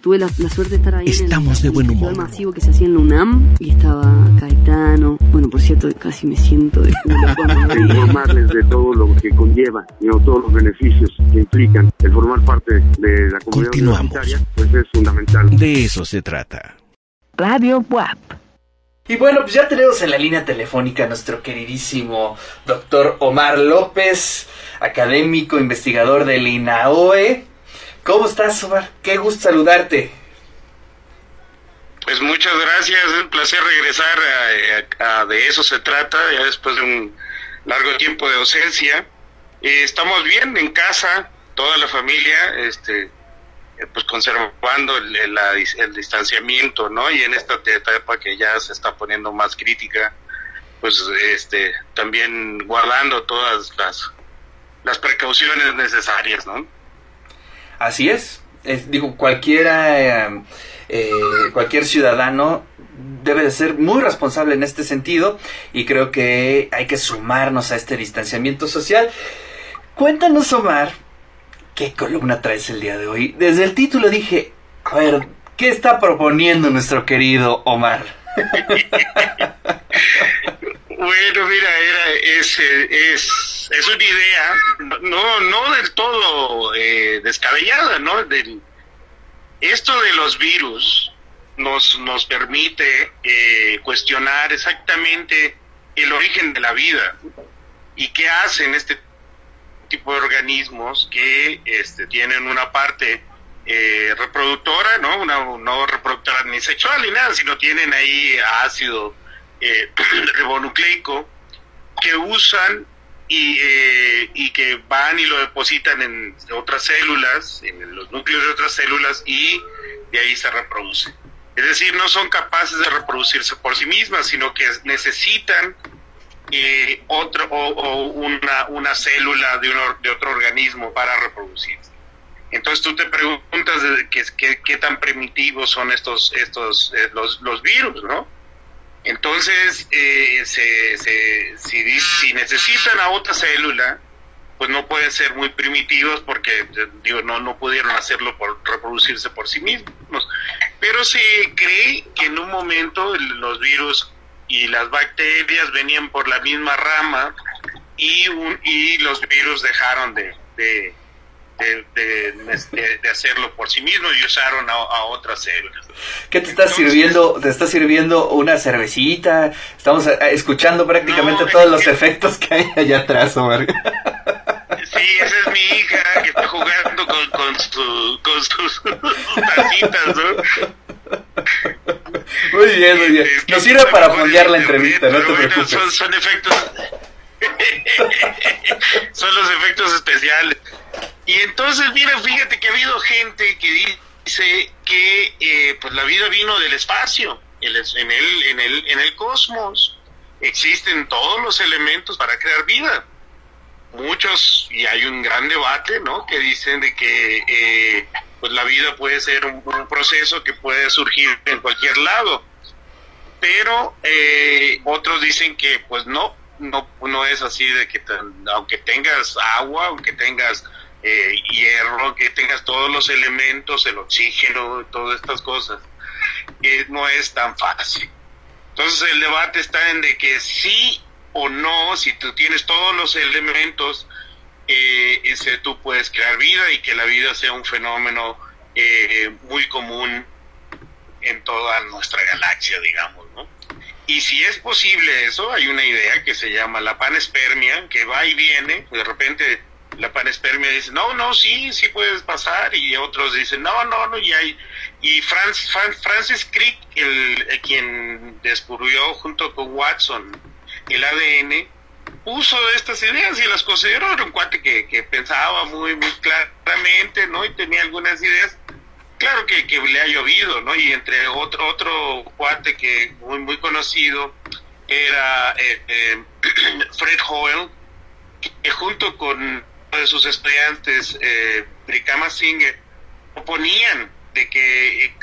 Tuve la, suerte de estar ahí Estamos en el, de buen humor. masivo que se hacía en la UNAM y estaba Caetano. Bueno, por cierto, casi me siento de culo Informarles de todo lo que conlleva, y todos los beneficios que implican el formar parte de la comunidad Continuamos. pues es fundamental. De eso se trata. Radio WAP. Y bueno, pues ya tenemos en la línea telefónica a nuestro queridísimo doctor Omar López, académico, investigador del INAOE. ¿Cómo estás, Omar? Qué gusto saludarte. Pues muchas gracias, es un placer regresar a, De eso se trata, ya después de un largo tiempo de ausencia. Eh, estamos bien en casa, toda la familia, este, eh, pues conservando el, el, distanciamiento, ¿no? Y en esta etapa que ya se está poniendo más crítica, pues este, también guardando todas las, las precauciones necesarias, ¿no? Así es. digo, cualquiera, eh, eh, cualquier ciudadano debe de ser muy responsable en este sentido y creo que hay que sumarnos a este distanciamiento social. Cuéntanos, Omar, ¿qué columna traes el día de hoy? Desde el título dije, a ver, ¿qué está proponiendo nuestro querido Omar? Bueno, mira, era, es, es, es una idea no, no del todo eh, descabellada, ¿no? Del, esto de los virus nos, nos permite eh, cuestionar exactamente el origen de la vida y qué hacen este tipo de organismos que este, tienen una parte eh, reproductora, ¿no? Una, no reproductora ni sexual ni nada, sino tienen ahí ácido eh, ribonucleico que usan y, eh, y que van y lo depositan en otras células, en los núcleos de otras células y de ahí se reproduce. Es decir, no son capaces de reproducirse por sí mismas, sino que necesitan eh, otro o, una, una, célula de, de otro organismo para reproducirse. Entonces tú te preguntas qué, qué, tan primitivos son estos, estos eh, los, los virus, ¿no? Entonces, eh, se, se, si, si, necesitan a otra célula, pues no pueden ser muy primitivos porque digo, no, no pudieron hacerlo por reproducirse por sí mismos. Pero se cree que en un momento los virus y las bacterias venían por la misma rama y, un, y los virus dejaron de, de de, hacerlo por sí mismo y usaron a, otras células. ¿Qué te está sirviendo? ¿Te está sirviendo una cervecita? Estamos eh, escuchando prácticamente todos los efectos que hay allá atrás, Omar. Sí, esa es mi hija que está jugando con, con, con sus tacitas, ¿no? Muy bien, muy bien. Nos sirve para fondear la entrevista, no te preocupes. Son, son efectos... son los efectos especiales. Y entonces, mira, fíjate que ha habido gente que dice que eh, pues la vida vino del espacio, en el, en, el, en el cosmos. Existen todos los elementos para crear vida. Muchos, y hay un gran debate, ¿no? Que dicen de que eh, pues la vida puede ser un, proceso que puede surgir en cualquier lado. Pero eh, otros dicen que pues no, no, no es así de que aunque tengas agua, aunque tengas eh, hierro, que tengas todos los elementos, el oxígeno, todas estas cosas, eh, no es tan fácil. Entonces el debate está en de que sí o no, si tú tienes todos los elementos, eh, tú puedes crear vida y que la vida sea un fenómeno eh, muy común en toda nuestra galaxia, digamos, ¿no? Y si es posible eso, hay una idea que se llama la panespermia, que va y viene, de repente la panespermia dice, no, no, sí, sí puedes pasar, y otros dicen, no, no, no, y hay, y Francis Crick, el, quien descubrió junto con Watson el ADN, puso estas ideas y las consideró, era un cuate que, que pensaba muy, muy claramente, ¿no? Y tenía algunas ideas, claro que, que le ha llovido, ¿no? Y entre otro, otro cuate que muy, muy conocido era eh, eh, Fred Hoyle, que junto con de sus estudiantes, eh, Brikama Singer, oponían de que, eh,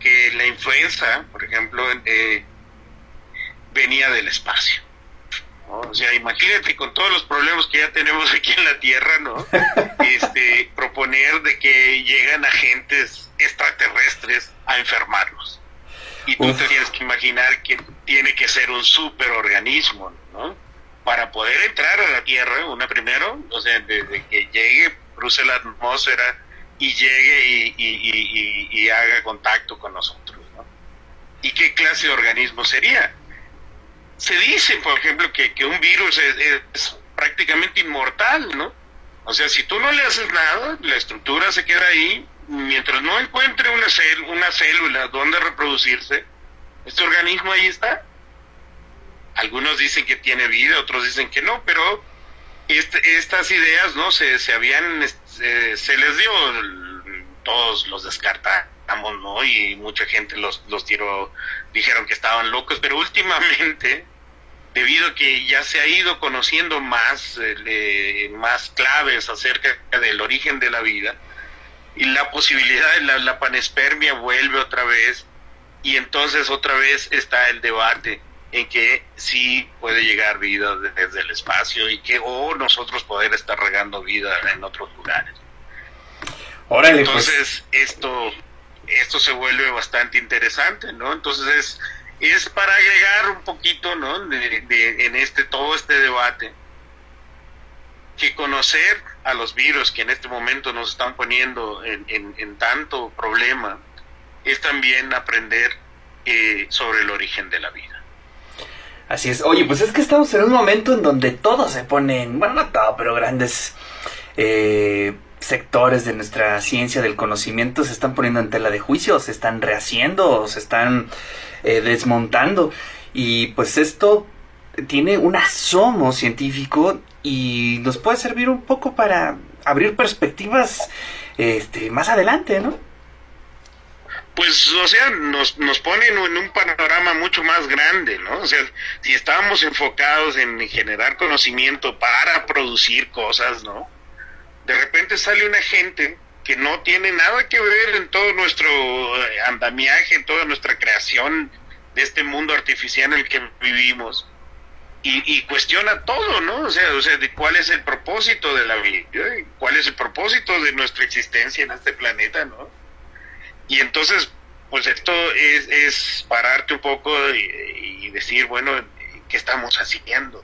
que la influenza, por ejemplo, eh, venía del espacio. O sea, imagínate con todos los problemas que ya tenemos aquí en la Tierra, ¿no? Este, proponer de que llegan agentes extraterrestres a enfermarlos. Y tú te tienes que imaginar que tiene que ser un superorganismo, ¿no? Para poder entrar a la Tierra, una primero, o sea, desde que llegue, cruce la atmósfera y llegue y, y, y, haga contacto con nosotros, ¿no? ¿Y qué clase de organismo sería? se dice, por ejemplo, que, que un virus es, prácticamente inmortal, ¿no? O sea, si tú no le haces nada, la estructura se queda ahí, mientras no encuentre una, cel una célula donde reproducirse, este organismo ahí está. Algunos dicen que tiene vida, otros dicen que no, pero este, estas ideas, ¿no? Se, se habían, se, se les dio, todos los descartamos, ¿no? Y mucha gente los, los tiró, dijeron que estaban locos, pero últimamente, debido a que ya se ha ido conociendo más, eh, más claves acerca del origen de la vida, y la posibilidad de la, la panespermia vuelve otra vez, y entonces otra vez está el debate en que sí puede llegar vida desde el espacio y que o nosotros poder estar regando vida en otros lugares. Órale, entonces pues. esto esto se vuelve bastante interesante, ¿no? Entonces es es para agregar un poquito, ¿no? De, de, en este todo este debate que conocer a los virus que en este momento nos están poniendo en, en, en tanto problema es también aprender eh, sobre el origen de la vida. Así es. Oye, pues es que estamos en un momento en donde todo se ponen, bueno, no todo, pero grandes eh, sectores de nuestra ciencia del conocimiento se están poniendo en tela de juicio, se están rehaciendo, se están eh, desmontando. Y pues esto tiene un asomo científico y nos puede servir un poco para abrir perspectivas este, más adelante, ¿no? Pues, o sea, nos, nos ponen en un panorama mucho más grande, ¿no? O sea, si estábamos enfocados en generar conocimiento para producir cosas, ¿no? De repente sale una gente que no tiene nada que ver en todo nuestro eh, andamiaje, en toda nuestra creación de este mundo artificial en el que vivimos. Y, y, cuestiona todo, ¿no? O sea, o sea, de cuál es el propósito de la vida, cuál es el propósito de nuestra existencia en este planeta, ¿no? Y entonces, pues esto es, es pararte un poco y, decir, bueno, ¿qué estamos haciendo?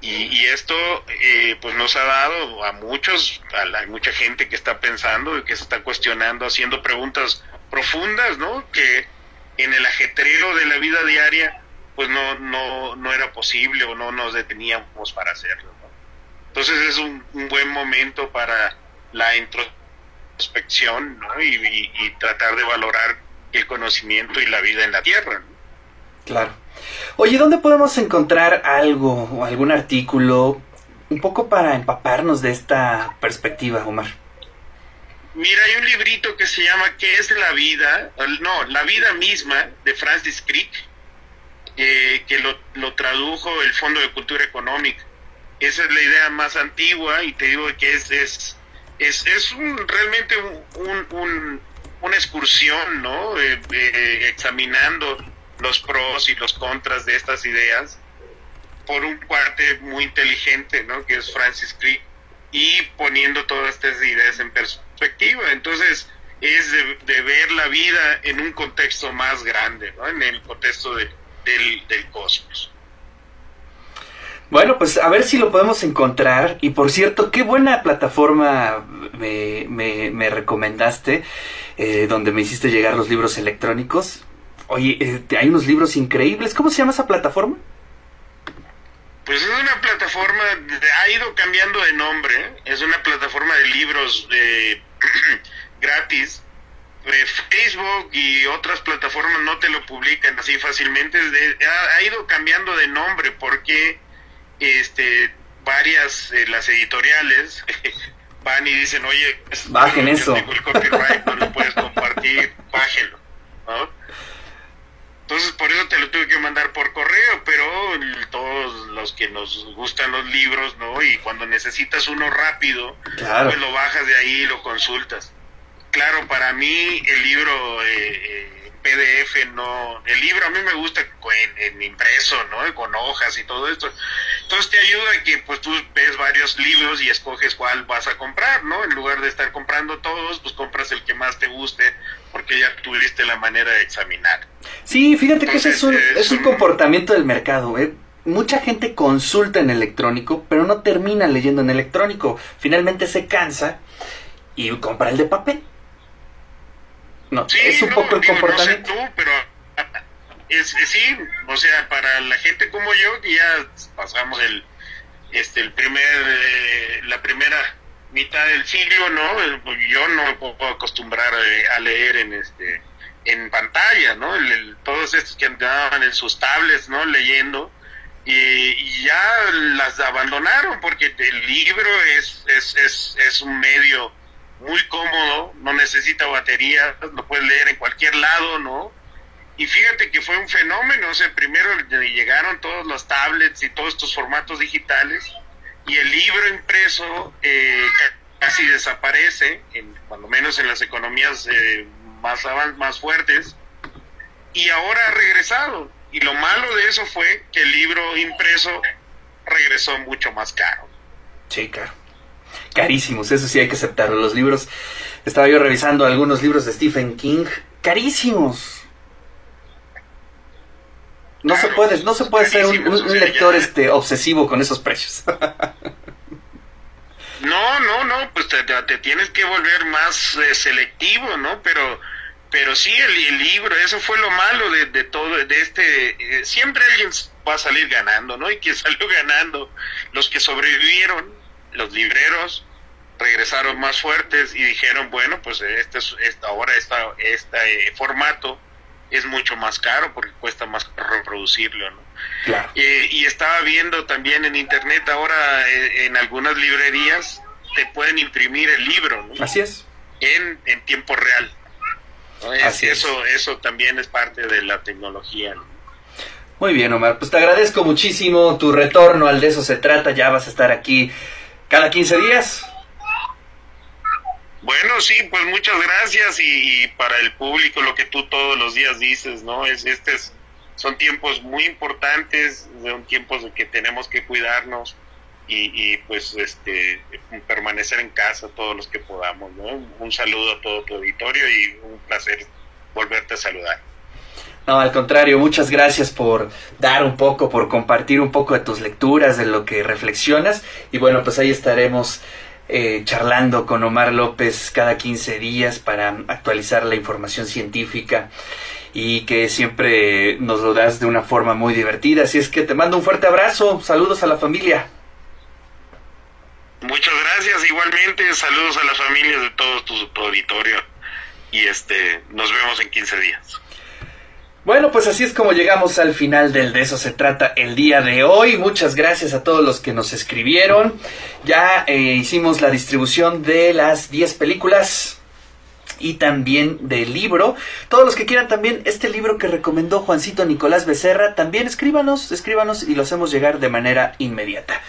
Y, y esto, eh, pues nos ha dado a muchos, a la, mucha gente que está pensando y que se está cuestionando, haciendo preguntas profundas, ¿no? Que en el ajetreo de la vida diaria, pues no, no, no era posible o no nos deteníamos para hacerlo, ¿no? Entonces es un, un buen momento para la introspección introspección ¿no? y, y, y, tratar de valorar el conocimiento y la vida en la Tierra. ¿no? Claro. Oye, ¿dónde podemos encontrar algo o algún artículo un poco para empaparnos de esta perspectiva, Omar? Mira, hay un librito que se llama ¿Qué es la vida? No, La vida misma de Francis Crick, eh, que lo, lo tradujo el Fondo de Cultura Económica. Esa es la idea más antigua y te digo que es, es es, es un, realmente un, un, una excursión, ¿no? Eh, eh, examinando los pros y los contras de estas ideas por un cuate muy inteligente, ¿no? Que es Francis Crick y poniendo todas estas ideas en perspectiva. Entonces, es de, ver la vida en un contexto más grande, ¿no? En el contexto de, del, del cosmos. Bueno, pues a ver si lo podemos encontrar. Y por cierto, qué buena plataforma me, me, me recomendaste, eh, donde me hiciste llegar los libros electrónicos. Oye, eh, hay unos libros increíbles. ¿Cómo se llama esa plataforma? Pues es una plataforma, ha ido cambiando de nombre. Es una plataforma de libros eh, gratis. Facebook y otras plataformas no te lo publican así fácilmente. Ha, ha ido cambiando de nombre porque este varias eh, las editoriales van y dicen oye bajen yo, eso tengo el copyright no lo puedes compartir bájelo ¿no? entonces por eso te lo tuve que mandar por correo pero todos los que nos gustan los libros no y cuando necesitas uno rápido claro. pues lo bajas de ahí y lo consultas claro para mí el libro eh, eh, PDF, no, el libro a mí me gusta en, en, impreso, ¿no? Con hojas y todo esto. Entonces te ayuda a que pues tú ves varios libros y escoges cuál vas a comprar, ¿no? En lugar de estar comprando todos, pues compras el que más te guste porque ya tuviste la manera de examinar. Sí, fíjate que ese es un, es un comportamiento del mercado, ¿eh? Mucha gente consulta en electrónico, pero no termina leyendo en electrónico. Finalmente se cansa y compra el de papel. No, es un poco el comportamiento. No sé tú, pero es, sí, o sea, para la gente como yo que ya pasamos el este el primer eh, la primera mitad del siglo, ¿no? Eh, pues yo no me puedo acostumbrar eh, a leer en este en pantalla, ¿no? todos estos que andaban en sus tablets, ¿no? Leyendo y, ya las abandonaron porque el libro es, es, es, es un medio muy cómodo, no necesita batería, lo puedes leer en cualquier lado, ¿no? Y fíjate que fue un fenómeno, o sea, primero llegaron todos los tablets y todos estos formatos digitales y el libro impreso eh, casi desaparece, en, cuando menos en las economías eh, más, más fuertes, y ahora ha regresado. Y lo malo de eso fue que el libro impreso regresó mucho más caro. Sí, claro carísimos, eso sí hay que aceptarlo. Los libros, estaba yo revisando algunos libros de Stephen King, carísimos. No se puede, no se puede ser un, lector este obsesivo con esos precios. no, no, no, pues te, tienes que volver más eh, selectivo, ¿no? Pero, pero sí el, libro, eso fue lo malo de, todo, de este, eh, siempre alguien va a salir ganando, ¿no? Y quien salió ganando, los que sobrevivieron, los libreros regresaron más fuertes y dijeron, bueno, pues este, este ahora esta, este formato es mucho más caro porque cuesta más reproducirlo, ¿no? y estaba viendo también en internet ahora eh, en, algunas librerías te pueden imprimir el libro, ¿no? Así es. En, en tiempo real. Así eso, eso también es parte de la tecnología, Muy bien, Omar. Pues te agradezco muchísimo tu retorno al de eso se trata. Ya vas a estar aquí cada 15 días. Bueno, sí, pues muchas gracias y, para el público lo que tú todos los días dices, ¿no? Es este son tiempos muy importantes, son tiempos de que tenemos que cuidarnos y, pues este permanecer en casa todos los que podamos, ¿no? Un saludo a todo tu auditorio y un placer volverte a saludar. No, al contrario, muchas gracias por dar un poco, por compartir un poco de tus lecturas, de lo que reflexionas. Y bueno, pues ahí estaremos eh, charlando con Omar López cada 15 días para actualizar la información científica y que siempre nos lo das de una forma muy divertida. Así es que te mando un fuerte abrazo, saludos a la familia. Muchas gracias, igualmente saludos a las familias de todo tu auditorio y este nos vemos en 15 días. Bueno, pues así es como llegamos al final del de eso se trata el día de hoy. Muchas gracias a todos los que nos escribieron. Ya eh, hicimos la distribución de las 10 películas y también del libro. Todos los que quieran también este libro que recomendó Juancito Nicolás Becerra, también escríbanos, escríbanos y lo hacemos llegar de manera inmediata.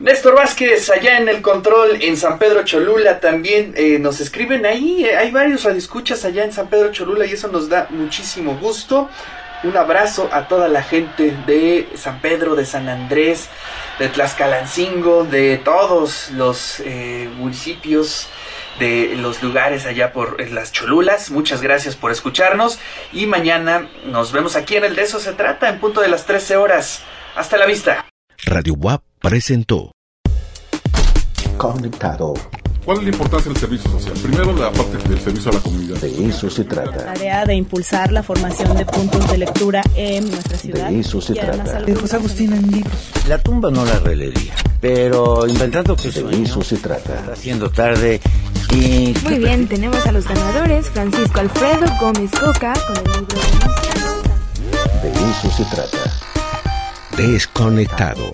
Néstor Vázquez, allá en el control en San Pedro Cholula, también eh, nos escriben ahí. Eh, hay varios radioescuchas allá en San Pedro Cholula y eso nos da muchísimo gusto. Un abrazo a toda la gente de San Pedro, de San Andrés, de Tlaxcalancingo, de todos los eh, municipios, de los lugares allá por las Cholulas. Muchas gracias por escucharnos y mañana nos vemos aquí en el De eso se trata, en punto de las 13 horas. Hasta la vista. Radio WAP presentó Conectado. ¿Cuál es la importancia del servicio social? Primero, la parte del servicio a la comunidad. De eso se trata. La tarea de impulsar la formación de puntos de lectura en nuestra ciudad. De eso se trata. De José Agustín en libros. La tumba no la releería, pero inventando que De eso se trata. haciendo tarde y... Muy bien, tenemos a los ganadores. Francisco Alfredo Gómez Coca con el libro de De eso se trata. Desconectado